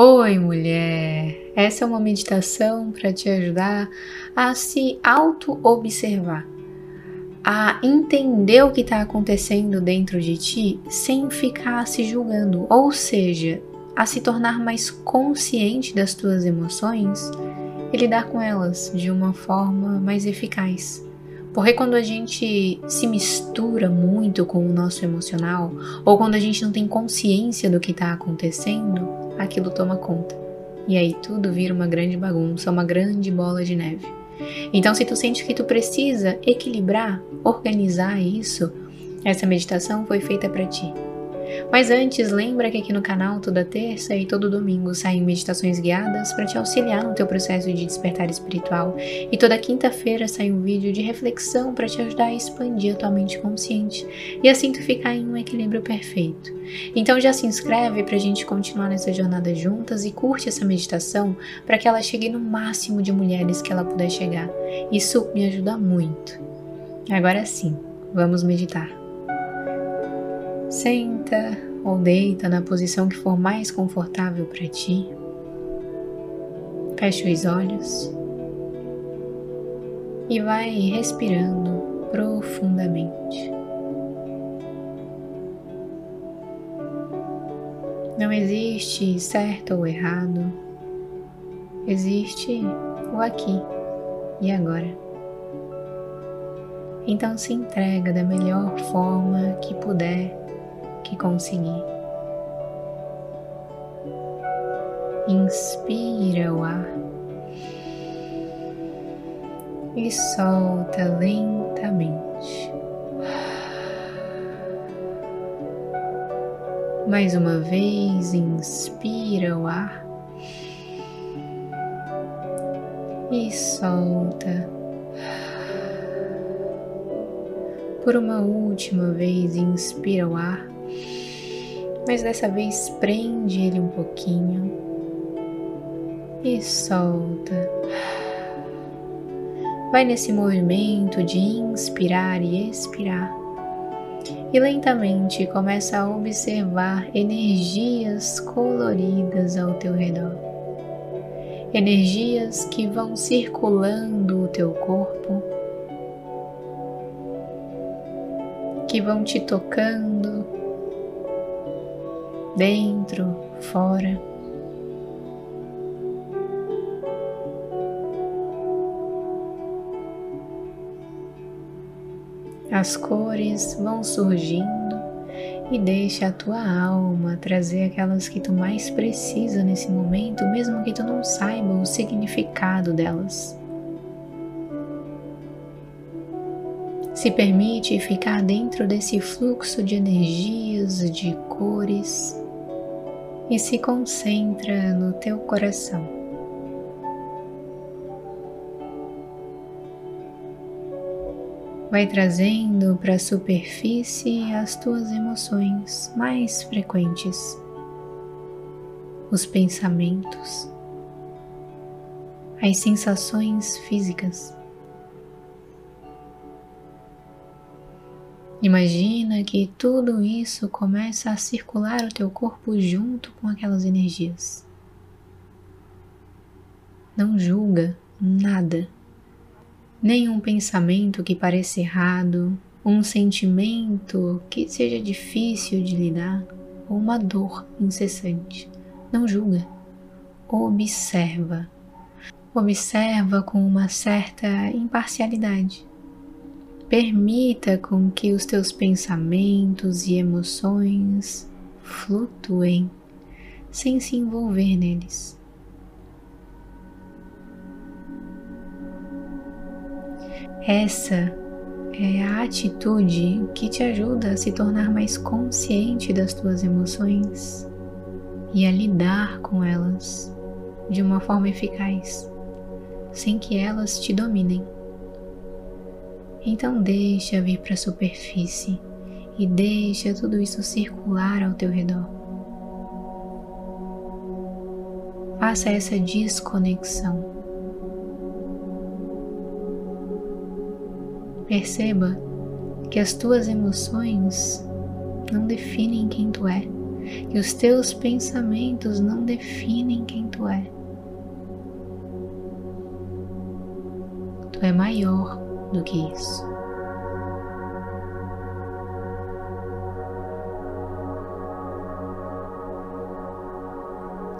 Oi, mulher! Essa é uma meditação para te ajudar a se auto-observar, a entender o que está acontecendo dentro de ti sem ficar se julgando, ou seja, a se tornar mais consciente das tuas emoções e lidar com elas de uma forma mais eficaz. Porque quando a gente se mistura muito com o nosso emocional, ou quando a gente não tem consciência do que está acontecendo, aquilo toma conta. E aí tudo vira uma grande bagunça, uma grande bola de neve. Então, se tu sente que tu precisa equilibrar, organizar isso, essa meditação foi feita para ti. Mas antes, lembra que aqui no canal toda terça e todo domingo saem meditações guiadas para te auxiliar no teu processo de despertar espiritual, e toda quinta-feira sai um vídeo de reflexão para te ajudar a expandir a tua mente consciente e assim tu ficar em um equilíbrio perfeito. Então já se inscreve para a gente continuar nessa jornada juntas e curte essa meditação para que ela chegue no máximo de mulheres que ela puder chegar. Isso me ajuda muito. Agora sim, vamos meditar. Senta ou deita na posição que for mais confortável para ti. Feche os olhos e vai respirando profundamente. Não existe certo ou errado, existe o aqui e agora. Então se entrega da melhor forma que puder que conseguir. Inspira o ar e solta lentamente. Mais uma vez, inspira o ar e solta. Por uma última vez, inspira o ar mas dessa vez prende ele um pouquinho e solta. Vai nesse movimento de inspirar e expirar. E lentamente começa a observar energias coloridas ao teu redor. Energias que vão circulando o teu corpo, que vão te tocando, dentro, fora. As cores vão surgindo e deixa a tua alma trazer aquelas que tu mais precisa nesse momento, mesmo que tu não saiba o significado delas. Se permite ficar dentro desse fluxo de energias, de cores e se concentra no teu coração. Vai trazendo para a superfície as tuas emoções mais frequentes, os pensamentos, as sensações físicas. Imagina que tudo isso começa a circular o teu corpo junto com aquelas energias. Não julga nada, nenhum pensamento que pareça errado, um sentimento que seja difícil de lidar ou uma dor incessante. Não julga, observa. Observa com uma certa imparcialidade Permita com que os teus pensamentos e emoções flutuem sem se envolver neles. Essa é a atitude que te ajuda a se tornar mais consciente das tuas emoções e a lidar com elas de uma forma eficaz, sem que elas te dominem. Então deixa vir para a superfície e deixa tudo isso circular ao teu redor. Faça essa desconexão. Perceba que as tuas emoções não definem quem tu é, que os teus pensamentos não definem quem tu é. Tu é maior do que isso.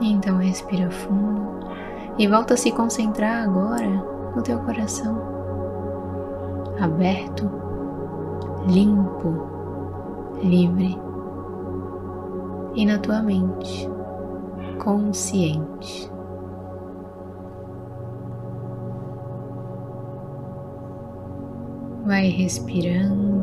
Então respira fundo e volta a se concentrar agora no teu coração, aberto, limpo, livre e na tua mente, consciente. Vai respirando.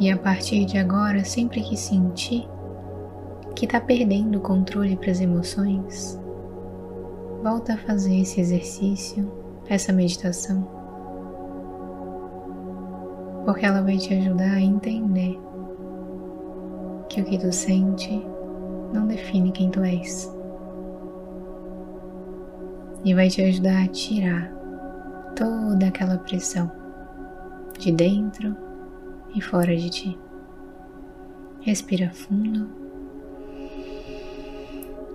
E a partir de agora, sempre que sentir que está perdendo o controle para as emoções, volta a fazer esse exercício, essa meditação, porque ela vai te ajudar a entender que o que tu sente não define quem tu és e vai te ajudar a tirar toda aquela pressão de dentro e fora de ti. Respira fundo.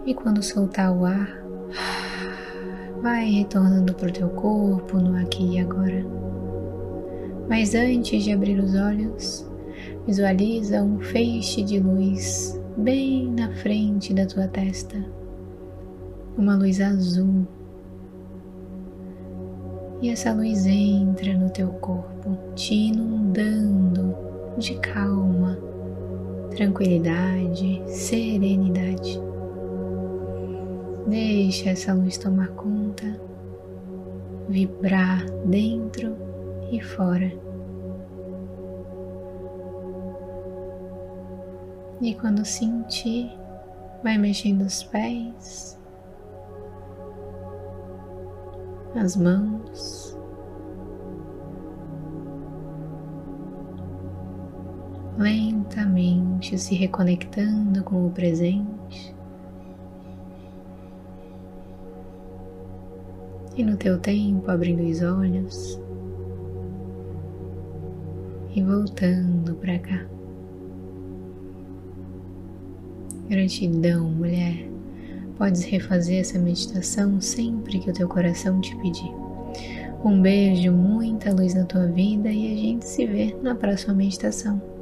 E quando soltar o ar, vai retornando para o teu corpo no aqui e agora. Mas antes de abrir os olhos, visualiza um feixe de luz bem na frente da tua testa. Uma luz azul e essa luz entra no teu corpo, te inundando de calma, tranquilidade, serenidade. Deixa essa luz tomar conta, vibrar dentro e fora. E quando sentir, vai mexendo os pés, as mãos, lentamente se reconectando com o presente. E no teu tempo, abrindo os olhos e voltando para cá. Gratidão, mulher. Podes refazer essa meditação sempre que o teu coração te pedir. Um beijo, muita luz na tua vida e a gente se vê na próxima meditação.